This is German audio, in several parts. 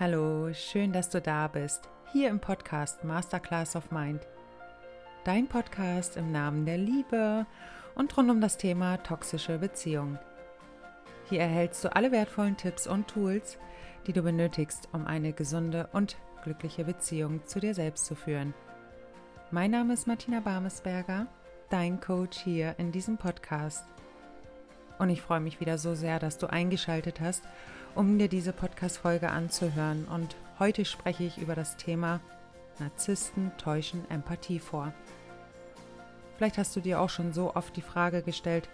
Hallo, schön, dass du da bist. Hier im Podcast Masterclass of Mind. Dein Podcast im Namen der Liebe und rund um das Thema toxische Beziehungen. Hier erhältst du alle wertvollen Tipps und Tools, die du benötigst, um eine gesunde und glückliche Beziehung zu dir selbst zu führen. Mein Name ist Martina Barmesberger, dein Coach hier in diesem Podcast. Und ich freue mich wieder so sehr, dass du eingeschaltet hast um dir diese Podcast-Folge anzuhören. Und heute spreche ich über das Thema Narzissten täuschen Empathie vor. Vielleicht hast du dir auch schon so oft die Frage gestellt,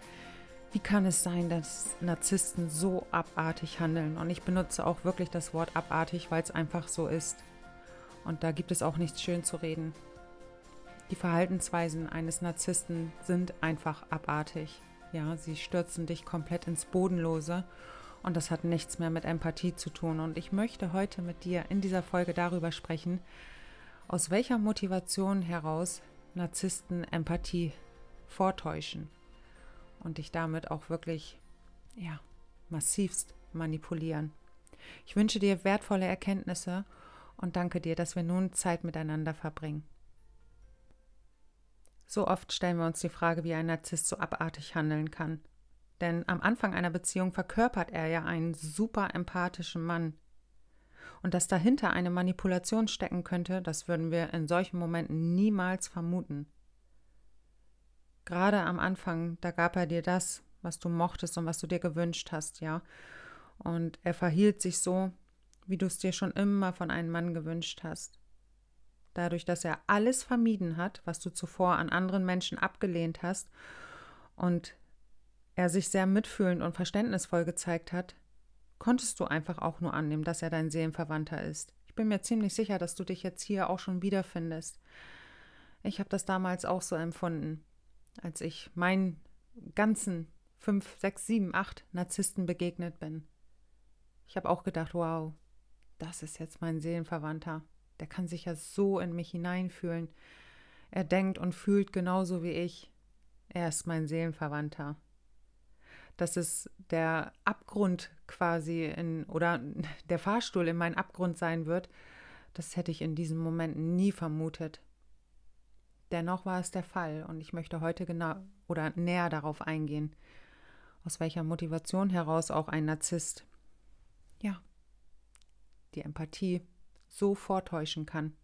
wie kann es sein, dass Narzissten so abartig handeln? Und ich benutze auch wirklich das Wort abartig, weil es einfach so ist. Und da gibt es auch nichts schön zu reden. Die Verhaltensweisen eines Narzissten sind einfach abartig. Ja, sie stürzen dich komplett ins Bodenlose und das hat nichts mehr mit Empathie zu tun. Und ich möchte heute mit dir in dieser Folge darüber sprechen, aus welcher Motivation heraus Narzissten Empathie vortäuschen und dich damit auch wirklich, ja, massivst manipulieren. Ich wünsche dir wertvolle Erkenntnisse und danke dir, dass wir nun Zeit miteinander verbringen. So oft stellen wir uns die Frage, wie ein Narzisst so abartig handeln kann. Denn am Anfang einer Beziehung verkörpert er ja einen super empathischen Mann. Und dass dahinter eine Manipulation stecken könnte, das würden wir in solchen Momenten niemals vermuten. Gerade am Anfang, da gab er dir das, was du mochtest und was du dir gewünscht hast, ja. Und er verhielt sich so, wie du es dir schon immer von einem Mann gewünscht hast. Dadurch, dass er alles vermieden hat, was du zuvor an anderen Menschen abgelehnt hast und er sich sehr mitfühlend und verständnisvoll gezeigt hat, konntest du einfach auch nur annehmen, dass er dein Seelenverwandter ist. Ich bin mir ziemlich sicher, dass du dich jetzt hier auch schon wiederfindest. Ich habe das damals auch so empfunden, als ich meinen ganzen fünf, sechs, sieben, acht Narzissten begegnet bin. Ich habe auch gedacht, wow, das ist jetzt mein Seelenverwandter. Der kann sich ja so in mich hineinfühlen. Er denkt und fühlt genauso wie ich. Er ist mein Seelenverwandter dass es der Abgrund quasi in oder der Fahrstuhl in meinen Abgrund sein wird, das hätte ich in diesem Moment nie vermutet. Dennoch war es der Fall und ich möchte heute genau oder näher darauf eingehen, aus welcher Motivation heraus auch ein Narzisst, ja, die Empathie so vortäuschen kann.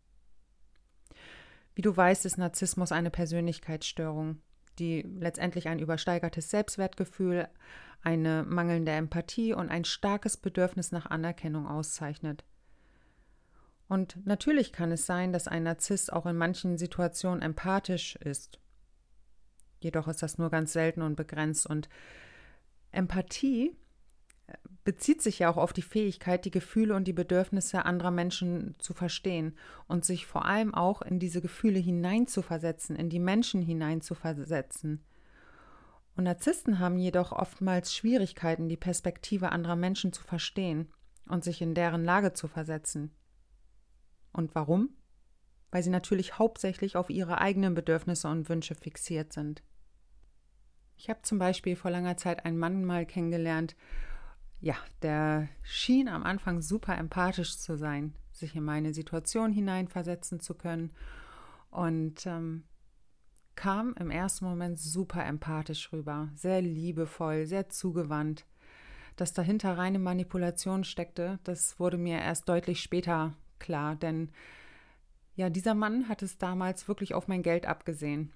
Wie du weißt, ist Narzissmus eine Persönlichkeitsstörung die letztendlich ein übersteigertes Selbstwertgefühl, eine mangelnde Empathie und ein starkes Bedürfnis nach Anerkennung auszeichnet. Und natürlich kann es sein, dass ein Narzisst auch in manchen Situationen empathisch ist. Jedoch ist das nur ganz selten und begrenzt. Und Empathie bezieht sich ja auch auf die Fähigkeit, die Gefühle und die Bedürfnisse anderer Menschen zu verstehen und sich vor allem auch in diese Gefühle hineinzuversetzen, in die Menschen hineinzuversetzen. Und Narzissten haben jedoch oftmals Schwierigkeiten, die Perspektive anderer Menschen zu verstehen und sich in deren Lage zu versetzen. Und warum? Weil sie natürlich hauptsächlich auf ihre eigenen Bedürfnisse und Wünsche fixiert sind. Ich habe zum Beispiel vor langer Zeit einen Mann mal kennengelernt ja, der schien am Anfang super empathisch zu sein, sich in meine Situation hineinversetzen zu können und ähm, kam im ersten Moment super empathisch rüber, sehr liebevoll, sehr zugewandt. Dass dahinter reine Manipulation steckte, das wurde mir erst deutlich später klar, denn ja, dieser Mann hat es damals wirklich auf mein Geld abgesehen.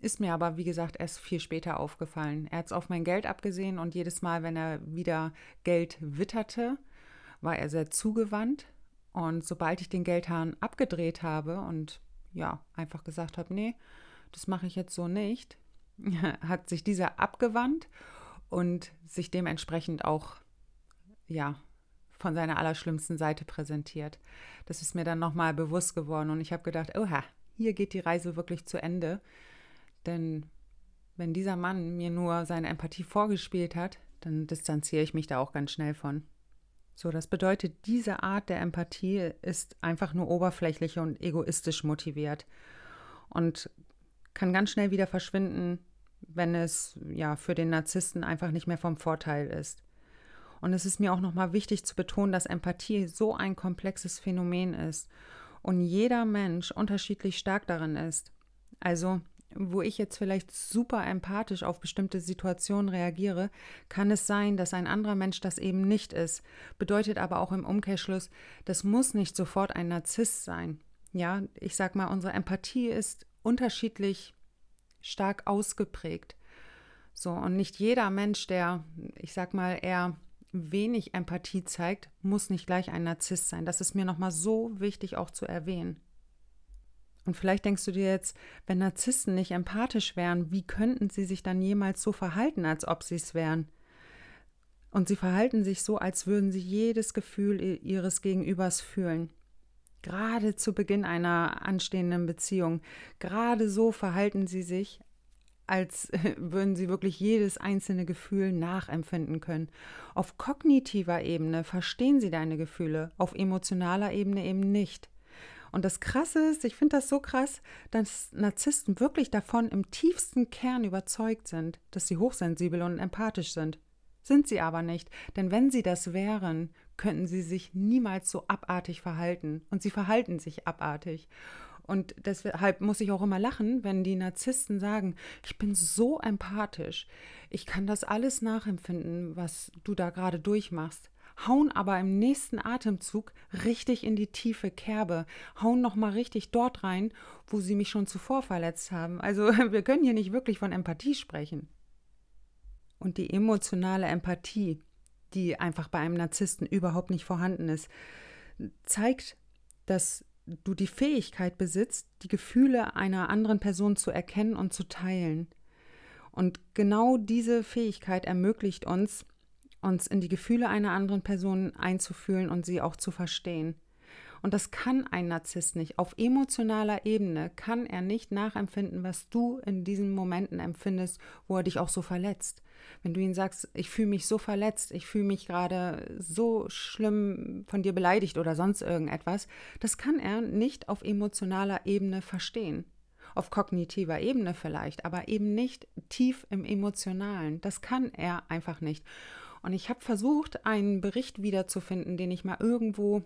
Ist mir aber, wie gesagt, erst viel später aufgefallen. Er hat es auf mein Geld abgesehen und jedes Mal, wenn er wieder Geld witterte, war er sehr zugewandt. Und sobald ich den Geldhahn abgedreht habe und ja, einfach gesagt habe, nee, das mache ich jetzt so nicht, hat sich dieser abgewandt und sich dementsprechend auch, ja, von seiner allerschlimmsten Seite präsentiert. Das ist mir dann nochmal bewusst geworden und ich habe gedacht, oha, hier geht die Reise wirklich zu Ende. Denn wenn dieser Mann mir nur seine Empathie vorgespielt hat, dann distanziere ich mich da auch ganz schnell von. So, das bedeutet, diese Art der Empathie ist einfach nur oberflächlich und egoistisch motiviert und kann ganz schnell wieder verschwinden, wenn es ja für den Narzissten einfach nicht mehr vom Vorteil ist. Und es ist mir auch nochmal wichtig zu betonen, dass Empathie so ein komplexes Phänomen ist und jeder Mensch unterschiedlich stark darin ist. Also, wo ich jetzt vielleicht super empathisch auf bestimmte Situationen reagiere, kann es sein, dass ein anderer Mensch das eben nicht ist. Bedeutet aber auch im Umkehrschluss, das muss nicht sofort ein Narzisst sein. Ja, ich sag mal, unsere Empathie ist unterschiedlich stark ausgeprägt. So, und nicht jeder Mensch, der, ich sag mal, eher wenig Empathie zeigt, muss nicht gleich ein Narzisst sein. Das ist mir nochmal so wichtig auch zu erwähnen. Und vielleicht denkst du dir jetzt, wenn Narzissten nicht empathisch wären, wie könnten sie sich dann jemals so verhalten, als ob sie es wären? Und sie verhalten sich so, als würden sie jedes Gefühl ihres Gegenübers fühlen. Gerade zu Beginn einer anstehenden Beziehung. Gerade so verhalten sie sich, als würden sie wirklich jedes einzelne Gefühl nachempfinden können. Auf kognitiver Ebene verstehen sie deine Gefühle, auf emotionaler Ebene eben nicht. Und das Krasse ist, ich finde das so krass, dass Narzissten wirklich davon im tiefsten Kern überzeugt sind, dass sie hochsensibel und empathisch sind. Sind sie aber nicht, denn wenn sie das wären, könnten sie sich niemals so abartig verhalten. Und sie verhalten sich abartig. Und deshalb muss ich auch immer lachen, wenn die Narzissten sagen, ich bin so empathisch, ich kann das alles nachempfinden, was du da gerade durchmachst. Hauen aber im nächsten Atemzug richtig in die tiefe Kerbe, hauen nochmal richtig dort rein, wo sie mich schon zuvor verletzt haben. Also wir können hier nicht wirklich von Empathie sprechen. Und die emotionale Empathie, die einfach bei einem Narzissten überhaupt nicht vorhanden ist, zeigt, dass du die Fähigkeit besitzt, die Gefühle einer anderen Person zu erkennen und zu teilen. Und genau diese Fähigkeit ermöglicht uns, uns in die Gefühle einer anderen Person einzufühlen und sie auch zu verstehen. Und das kann ein Narzisst nicht. Auf emotionaler Ebene kann er nicht nachempfinden, was du in diesen Momenten empfindest, wo er dich auch so verletzt. Wenn du ihm sagst, ich fühle mich so verletzt, ich fühle mich gerade so schlimm von dir beleidigt oder sonst irgendetwas, das kann er nicht auf emotionaler Ebene verstehen. Auf kognitiver Ebene vielleicht, aber eben nicht tief im Emotionalen. Das kann er einfach nicht. Und ich habe versucht, einen Bericht wiederzufinden, den ich mal irgendwo,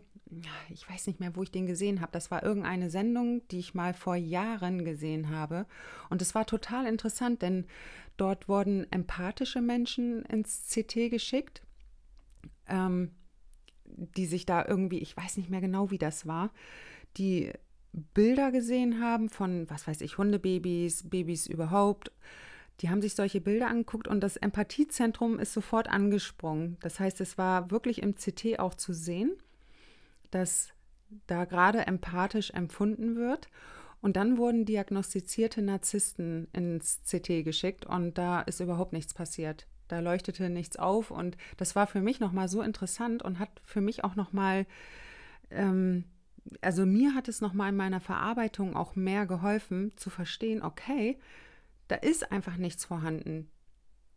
ich weiß nicht mehr, wo ich den gesehen habe. Das war irgendeine Sendung, die ich mal vor Jahren gesehen habe. Und es war total interessant, denn Dort wurden empathische Menschen ins CT geschickt, ähm, die sich da irgendwie, ich weiß nicht mehr genau, wie das war, die Bilder gesehen haben von, was weiß ich, Hundebabys, Babys überhaupt. Die haben sich solche Bilder angeguckt und das Empathiezentrum ist sofort angesprungen. Das heißt, es war wirklich im CT auch zu sehen, dass da gerade empathisch empfunden wird. Und dann wurden diagnostizierte Narzissten ins CT geschickt und da ist überhaupt nichts passiert. Da leuchtete nichts auf und das war für mich nochmal so interessant und hat für mich auch nochmal, ähm, also mir hat es nochmal in meiner Verarbeitung auch mehr geholfen zu verstehen, okay, da ist einfach nichts vorhanden.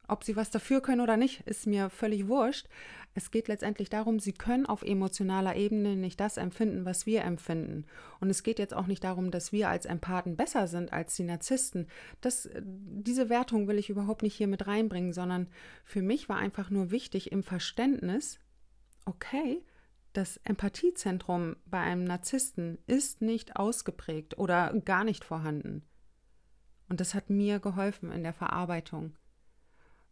Ob sie was dafür können oder nicht, ist mir völlig wurscht. Es geht letztendlich darum, sie können auf emotionaler Ebene nicht das empfinden, was wir empfinden. Und es geht jetzt auch nicht darum, dass wir als Empathen besser sind als die Narzissten. Das, diese Wertung will ich überhaupt nicht hier mit reinbringen, sondern für mich war einfach nur wichtig im Verständnis, okay, das Empathiezentrum bei einem Narzissten ist nicht ausgeprägt oder gar nicht vorhanden. Und das hat mir geholfen in der Verarbeitung.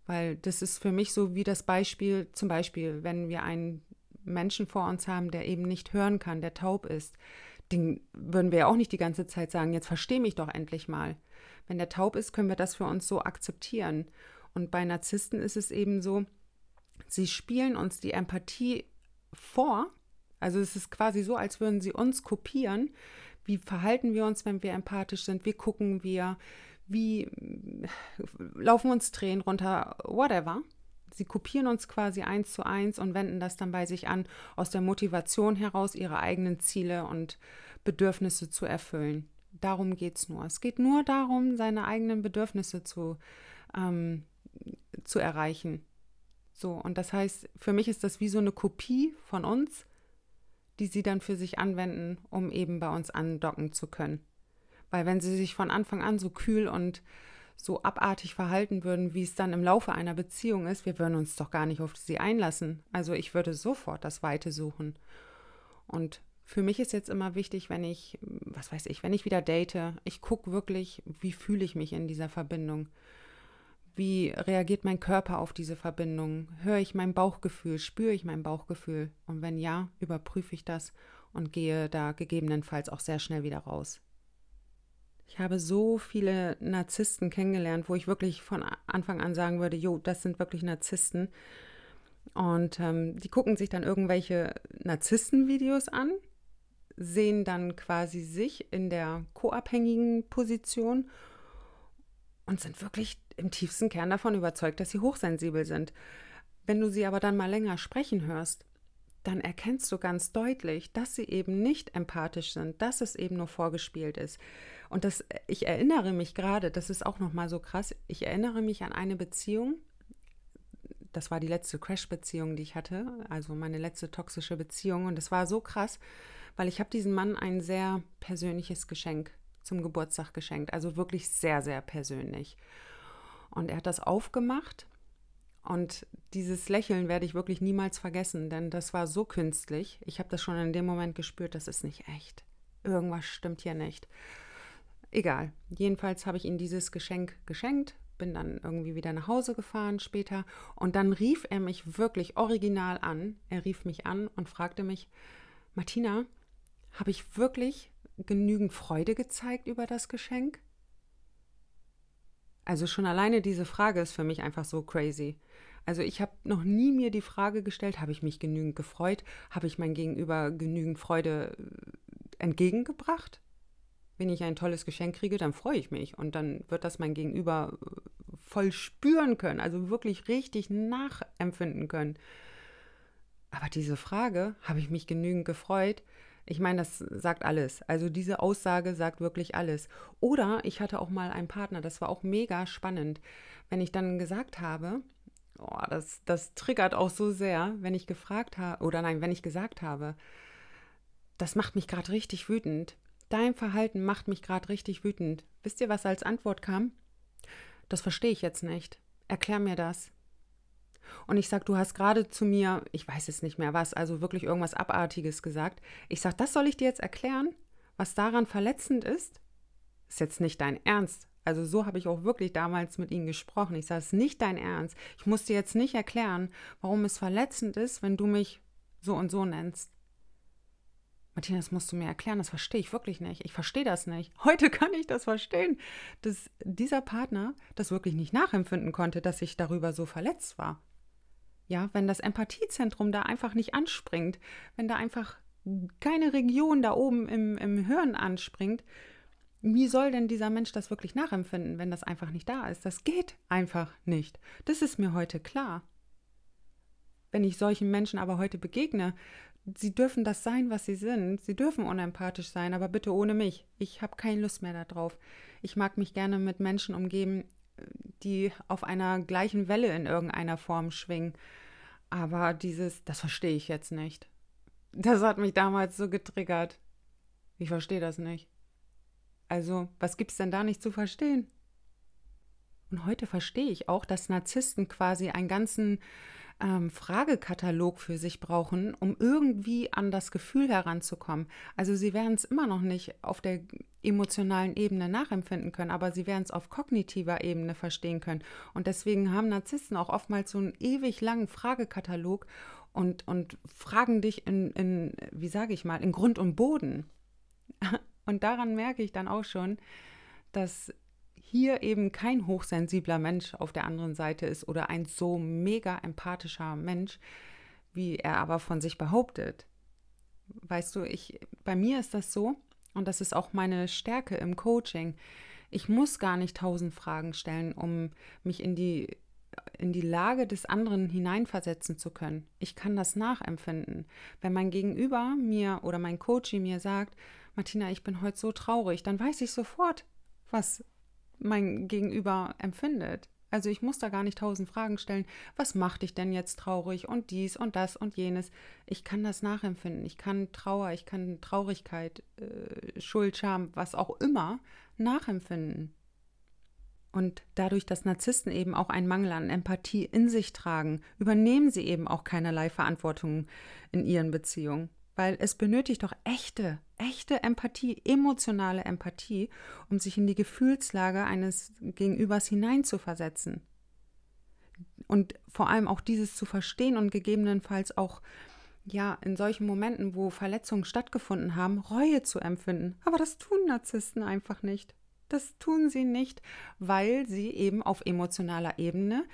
Weil das ist für mich so wie das Beispiel, zum Beispiel, wenn wir einen Menschen vor uns haben, der eben nicht hören kann, der taub ist, den würden wir ja auch nicht die ganze Zeit sagen, jetzt versteh mich doch endlich mal. Wenn der taub ist, können wir das für uns so akzeptieren. Und bei Narzissten ist es eben so, sie spielen uns die Empathie vor. Also es ist quasi so, als würden sie uns kopieren. Wie verhalten wir uns, wenn wir empathisch sind? Wie gucken wir? wie laufen uns Tränen runter, whatever. Sie kopieren uns quasi eins zu eins und wenden das dann bei sich an, aus der Motivation heraus, ihre eigenen Ziele und Bedürfnisse zu erfüllen. Darum geht es nur. Es geht nur darum, seine eigenen Bedürfnisse zu, ähm, zu erreichen. So, und das heißt, für mich ist das wie so eine Kopie von uns, die sie dann für sich anwenden, um eben bei uns andocken zu können. Weil wenn sie sich von Anfang an so kühl und so abartig verhalten würden, wie es dann im Laufe einer Beziehung ist, wir würden uns doch gar nicht auf sie einlassen. Also ich würde sofort das Weite suchen. Und für mich ist jetzt immer wichtig, wenn ich, was weiß ich, wenn ich wieder date, ich gucke wirklich, wie fühle ich mich in dieser Verbindung. Wie reagiert mein Körper auf diese Verbindung? Höre ich mein Bauchgefühl? Spüre ich mein Bauchgefühl? Und wenn ja, überprüfe ich das und gehe da gegebenenfalls auch sehr schnell wieder raus. Ich habe so viele Narzissten kennengelernt, wo ich wirklich von Anfang an sagen würde, jo, das sind wirklich Narzissten. Und ähm, die gucken sich dann irgendwelche Narzissten-Videos an, sehen dann quasi sich in der co-abhängigen Position und sind wirklich im tiefsten Kern davon überzeugt, dass sie hochsensibel sind. Wenn du sie aber dann mal länger sprechen hörst, dann erkennst du ganz deutlich, dass sie eben nicht empathisch sind, dass es eben nur vorgespielt ist. Und das, ich erinnere mich gerade, das ist auch nochmal so krass, ich erinnere mich an eine Beziehung, das war die letzte Crash-Beziehung, die ich hatte, also meine letzte toxische Beziehung. Und es war so krass, weil ich habe diesem Mann ein sehr persönliches Geschenk zum Geburtstag geschenkt, also wirklich sehr, sehr persönlich. Und er hat das aufgemacht und dieses Lächeln werde ich wirklich niemals vergessen, denn das war so künstlich. Ich habe das schon in dem Moment gespürt, das ist nicht echt. Irgendwas stimmt hier nicht. Egal. Jedenfalls habe ich ihm dieses Geschenk geschenkt, bin dann irgendwie wieder nach Hause gefahren später und dann rief er mich wirklich original an. Er rief mich an und fragte mich, Martina, habe ich wirklich genügend Freude gezeigt über das Geschenk? Also schon alleine diese Frage ist für mich einfach so crazy. Also ich habe noch nie mir die Frage gestellt, habe ich mich genügend gefreut? Habe ich mein Gegenüber genügend Freude äh, entgegengebracht? Wenn ich ein tolles Geschenk kriege, dann freue ich mich und dann wird das mein Gegenüber äh, voll spüren können, also wirklich richtig nachempfinden können. Aber diese Frage, habe ich mich genügend gefreut? Ich meine, das sagt alles. Also diese Aussage sagt wirklich alles. Oder ich hatte auch mal einen Partner, das war auch mega spannend, wenn ich dann gesagt habe, oh, das, das triggert auch so sehr, wenn ich gefragt habe, oder nein, wenn ich gesagt habe, das macht mich gerade richtig wütend. Dein Verhalten macht mich gerade richtig wütend. Wisst ihr, was als Antwort kam? Das verstehe ich jetzt nicht. Erklär mir das. Und ich sage, du hast gerade zu mir, ich weiß es nicht mehr was, also wirklich irgendwas Abartiges gesagt. Ich sage, das soll ich dir jetzt erklären, was daran verletzend ist? Ist jetzt nicht dein Ernst. Also so habe ich auch wirklich damals mit ihnen gesprochen. Ich sage, es ist nicht dein Ernst. Ich muss dir jetzt nicht erklären, warum es verletzend ist, wenn du mich so und so nennst. Martina, das musst du mir erklären, das verstehe ich wirklich nicht. Ich verstehe das nicht. Heute kann ich das verstehen, dass dieser Partner das wirklich nicht nachempfinden konnte, dass ich darüber so verletzt war. Ja, wenn das Empathiezentrum da einfach nicht anspringt, wenn da einfach keine Region da oben im, im Hirn anspringt, wie soll denn dieser Mensch das wirklich nachempfinden, wenn das einfach nicht da ist? Das geht einfach nicht. Das ist mir heute klar. Wenn ich solchen Menschen aber heute begegne, sie dürfen das sein, was sie sind. Sie dürfen unempathisch sein, aber bitte ohne mich. Ich habe keine Lust mehr darauf. Ich mag mich gerne mit Menschen umgeben, die auf einer gleichen Welle in irgendeiner Form schwingen. Aber dieses, das verstehe ich jetzt nicht. Das hat mich damals so getriggert. Ich verstehe das nicht. Also, was gibt es denn da nicht zu verstehen? Und heute verstehe ich auch, dass Narzissten quasi einen ganzen ähm, Fragekatalog für sich brauchen, um irgendwie an das Gefühl heranzukommen. Also sie werden es immer noch nicht auf der emotionalen Ebene nachempfinden können, aber sie werden es auf kognitiver Ebene verstehen können. Und deswegen haben Narzissten auch oftmals so einen ewig langen Fragekatalog und, und fragen dich in, in wie sage ich mal, in Grund und Boden. Und daran merke ich dann auch schon, dass hier eben kein hochsensibler Mensch auf der anderen Seite ist oder ein so mega empathischer Mensch, wie er aber von sich behauptet. Weißt du, ich, bei mir ist das so, und das ist auch meine Stärke im Coaching. Ich muss gar nicht tausend Fragen stellen, um mich in die, in die Lage des anderen hineinversetzen zu können. Ich kann das nachempfinden. Wenn mein Gegenüber mir oder mein Coach mir sagt, Martina, ich bin heute so traurig, dann weiß ich sofort, was mein Gegenüber empfindet. Also ich muss da gar nicht tausend Fragen stellen. Was macht dich denn jetzt traurig und dies und das und jenes? Ich kann das nachempfinden. Ich kann Trauer, ich kann Traurigkeit, äh, Schuld, Scham, was auch immer nachempfinden. Und dadurch, dass Narzissten eben auch einen Mangel an Empathie in sich tragen, übernehmen sie eben auch keinerlei Verantwortung in ihren Beziehungen. Weil es benötigt doch echte, echte Empathie, emotionale Empathie, um sich in die Gefühlslage eines Gegenübers hineinzuversetzen. Und vor allem auch dieses zu verstehen und gegebenenfalls auch ja, in solchen Momenten, wo Verletzungen stattgefunden haben, Reue zu empfinden. Aber das tun Narzissten einfach nicht. Das tun sie nicht, weil sie eben auf emotionaler Ebene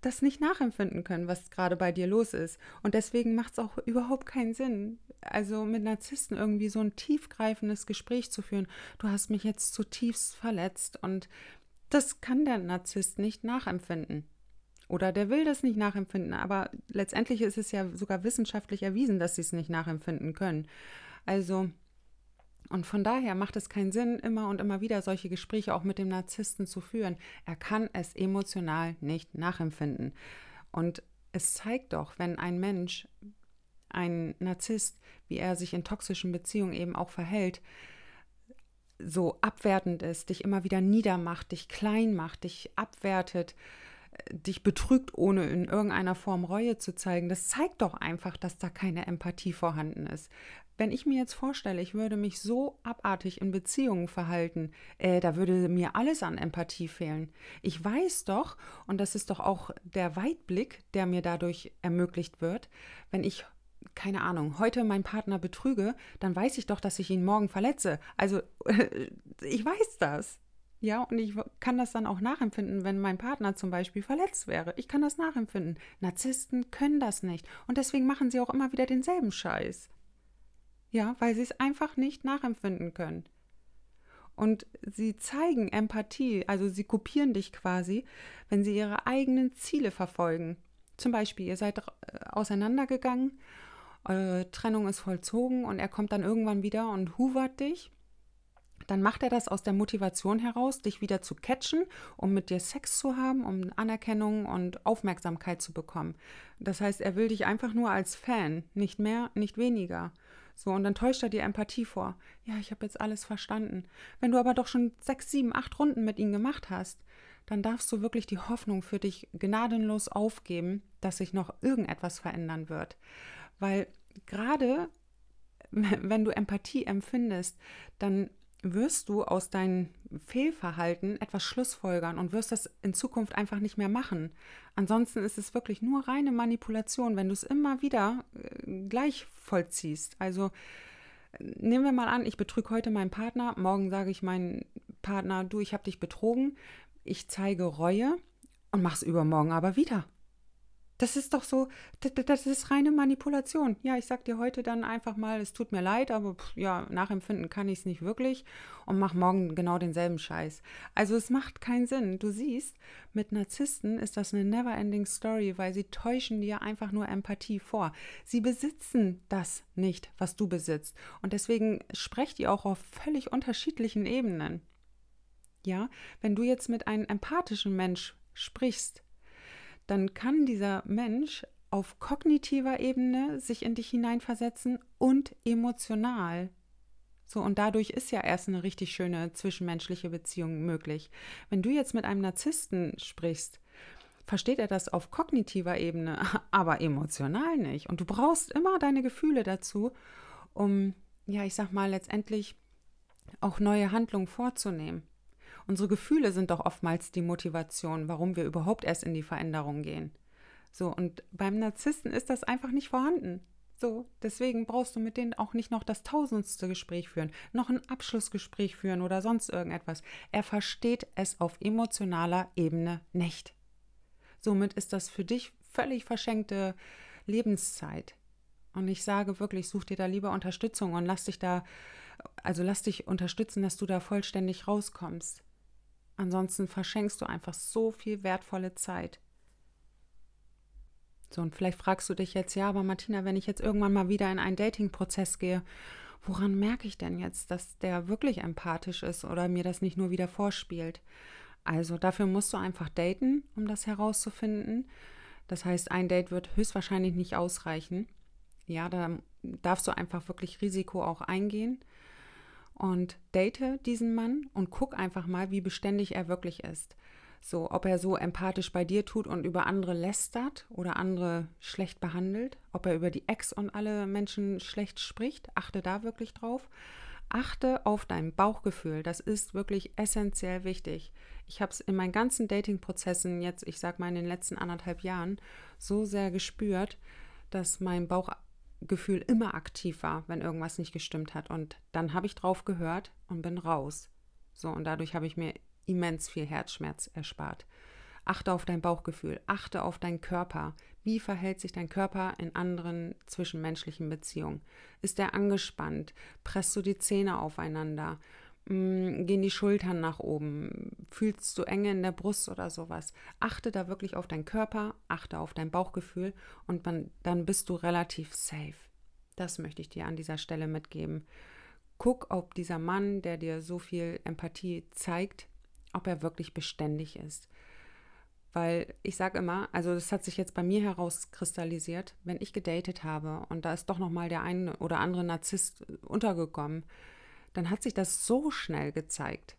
das nicht nachempfinden können, was gerade bei dir los ist. Und deswegen macht es auch überhaupt keinen Sinn, also mit Narzissten irgendwie so ein tiefgreifendes Gespräch zu führen. Du hast mich jetzt zutiefst verletzt und das kann der Narzisst nicht nachempfinden. Oder der will das nicht nachempfinden, aber letztendlich ist es ja sogar wissenschaftlich erwiesen, dass sie es nicht nachempfinden können. Also und von daher macht es keinen Sinn, immer und immer wieder solche Gespräche auch mit dem Narzissten zu führen. Er kann es emotional nicht nachempfinden. Und es zeigt doch, wenn ein Mensch, ein Narzisst, wie er sich in toxischen Beziehungen eben auch verhält, so abwertend ist, dich immer wieder niedermacht, dich klein macht, dich abwertet, dich betrügt, ohne in irgendeiner Form Reue zu zeigen, das zeigt doch einfach, dass da keine Empathie vorhanden ist. Wenn ich mir jetzt vorstelle, ich würde mich so abartig in Beziehungen verhalten, äh, da würde mir alles an Empathie fehlen. Ich weiß doch, und das ist doch auch der Weitblick, der mir dadurch ermöglicht wird, wenn ich keine Ahnung, heute meinen Partner betrüge, dann weiß ich doch, dass ich ihn morgen verletze. Also ich weiß das. Ja, und ich kann das dann auch nachempfinden, wenn mein Partner zum Beispiel verletzt wäre. Ich kann das nachempfinden. Narzissten können das nicht. Und deswegen machen sie auch immer wieder denselben Scheiß. Ja, weil sie es einfach nicht nachempfinden können. Und sie zeigen Empathie, also sie kopieren dich quasi, wenn sie ihre eigenen Ziele verfolgen. Zum Beispiel, ihr seid äh, auseinandergegangen, eure Trennung ist vollzogen und er kommt dann irgendwann wieder und huvert dich dann macht er das aus der Motivation heraus, dich wieder zu catchen, um mit dir Sex zu haben, um Anerkennung und Aufmerksamkeit zu bekommen. Das heißt, er will dich einfach nur als Fan, nicht mehr, nicht weniger. So, und dann täuscht er dir Empathie vor. Ja, ich habe jetzt alles verstanden. Wenn du aber doch schon sechs, sieben, acht Runden mit ihm gemacht hast, dann darfst du wirklich die Hoffnung für dich gnadenlos aufgeben, dass sich noch irgendetwas verändern wird. Weil gerade wenn du Empathie empfindest, dann wirst du aus deinem Fehlverhalten etwas Schlussfolgern und wirst das in Zukunft einfach nicht mehr machen. Ansonsten ist es wirklich nur reine Manipulation, wenn du es immer wieder äh, gleich vollziehst. Also nehmen wir mal an, ich betrüge heute meinen Partner, morgen sage ich meinem Partner, du, ich habe dich betrogen, ich zeige Reue und mach's übermorgen aber wieder. Das ist doch so, das ist reine Manipulation. Ja, ich sag dir heute dann einfach mal, es tut mir leid, aber ja, nachempfinden kann ich es nicht wirklich und mach morgen genau denselben Scheiß. Also es macht keinen Sinn. Du siehst, mit Narzissten ist das eine never-ending Story, weil sie täuschen dir einfach nur Empathie vor. Sie besitzen das nicht, was du besitzt. Und deswegen sprecht ihr auch auf völlig unterschiedlichen Ebenen. Ja, wenn du jetzt mit einem empathischen Mensch sprichst, dann kann dieser Mensch auf kognitiver Ebene sich in dich hineinversetzen und emotional. So, und dadurch ist ja erst eine richtig schöne zwischenmenschliche Beziehung möglich. Wenn du jetzt mit einem Narzissten sprichst, versteht er das auf kognitiver Ebene, aber emotional nicht. Und du brauchst immer deine Gefühle dazu, um, ja, ich sag mal, letztendlich auch neue Handlungen vorzunehmen. Unsere Gefühle sind doch oftmals die Motivation, warum wir überhaupt erst in die Veränderung gehen. So, und beim Narzissten ist das einfach nicht vorhanden. So, deswegen brauchst du mit denen auch nicht noch das tausendste Gespräch führen, noch ein Abschlussgespräch führen oder sonst irgendetwas. Er versteht es auf emotionaler Ebene nicht. Somit ist das für dich völlig verschenkte Lebenszeit. Und ich sage wirklich, such dir da lieber Unterstützung und lass dich da, also lass dich unterstützen, dass du da vollständig rauskommst. Ansonsten verschenkst du einfach so viel wertvolle Zeit. So, und vielleicht fragst du dich jetzt, ja, aber Martina, wenn ich jetzt irgendwann mal wieder in einen Dating-Prozess gehe, woran merke ich denn jetzt, dass der wirklich empathisch ist oder mir das nicht nur wieder vorspielt? Also dafür musst du einfach daten, um das herauszufinden. Das heißt, ein Date wird höchstwahrscheinlich nicht ausreichen. Ja, da darfst du einfach wirklich Risiko auch eingehen. Und date diesen Mann und guck einfach mal, wie beständig er wirklich ist. So, ob er so empathisch bei dir tut und über andere lästert oder andere schlecht behandelt, ob er über die Ex und alle Menschen schlecht spricht, achte da wirklich drauf. Achte auf dein Bauchgefühl, das ist wirklich essentiell wichtig. Ich habe es in meinen ganzen Dating-Prozessen jetzt, ich sag mal in den letzten anderthalb Jahren, so sehr gespürt, dass mein Bauchgefühl immer aktiv war, wenn irgendwas nicht gestimmt hat. Und dann habe ich drauf gehört und bin raus. So, und dadurch habe ich mir immens viel Herzschmerz erspart. Achte auf dein Bauchgefühl, achte auf deinen Körper. Wie verhält sich dein Körper in anderen zwischenmenschlichen Beziehungen? Ist er angespannt? Presst du die Zähne aufeinander? Mm, gehen die Schultern nach oben? Fühlst du Enge in der Brust oder sowas? Achte da wirklich auf deinen Körper, achte auf dein Bauchgefühl und dann bist du relativ safe. Das möchte ich dir an dieser Stelle mitgeben. Guck, ob dieser Mann, der dir so viel Empathie zeigt, ob er wirklich beständig ist. Weil ich sage immer, also das hat sich jetzt bei mir herauskristallisiert, wenn ich gedatet habe und da ist doch nochmal der eine oder andere Narzisst untergekommen, dann hat sich das so schnell gezeigt.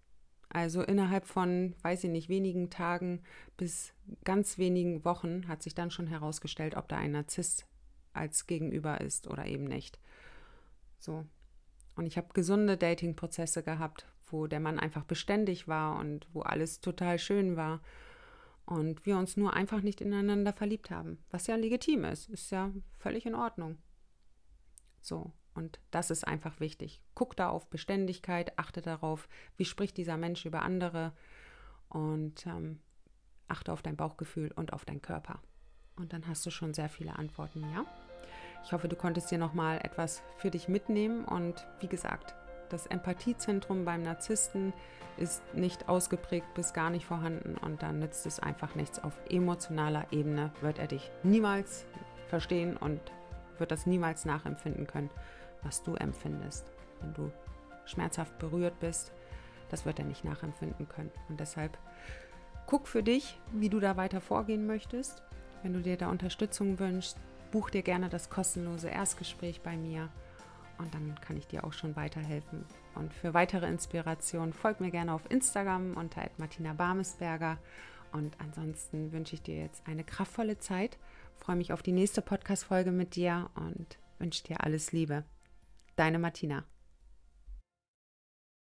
Also innerhalb von, weiß ich nicht, wenigen Tagen bis ganz wenigen Wochen hat sich dann schon herausgestellt, ob da ein Narzisst als Gegenüber ist oder eben nicht. So. Und ich habe gesunde Dating-Prozesse gehabt, wo der Mann einfach beständig war und wo alles total schön war und wir uns nur einfach nicht ineinander verliebt haben, was ja legitim ist, ist ja völlig in Ordnung. So, und das ist einfach wichtig. Guck da auf Beständigkeit, achte darauf, wie spricht dieser Mensch über andere und ähm, achte auf dein Bauchgefühl und auf deinen Körper. Und dann hast du schon sehr viele Antworten, ja? Ich hoffe, du konntest dir nochmal etwas für dich mitnehmen und wie gesagt, das Empathiezentrum beim Narzissten ist nicht ausgeprägt bis gar nicht vorhanden und dann nützt es einfach nichts. Auf emotionaler Ebene wird er dich niemals verstehen und wird das niemals nachempfinden können, was du empfindest. Wenn du schmerzhaft berührt bist, das wird er nicht nachempfinden können. Und deshalb guck für dich, wie du da weiter vorgehen möchtest. Wenn du dir da Unterstützung wünschst, buch dir gerne das kostenlose Erstgespräch bei mir und dann kann ich dir auch schon weiterhelfen. Und für weitere Inspirationen folg mir gerne auf Instagram unter Martina Barmesberger. Und ansonsten wünsche ich dir jetzt eine kraftvolle Zeit. Freue mich auf die nächste Podcast-Folge mit dir und wünsche dir alles Liebe. Deine Martina.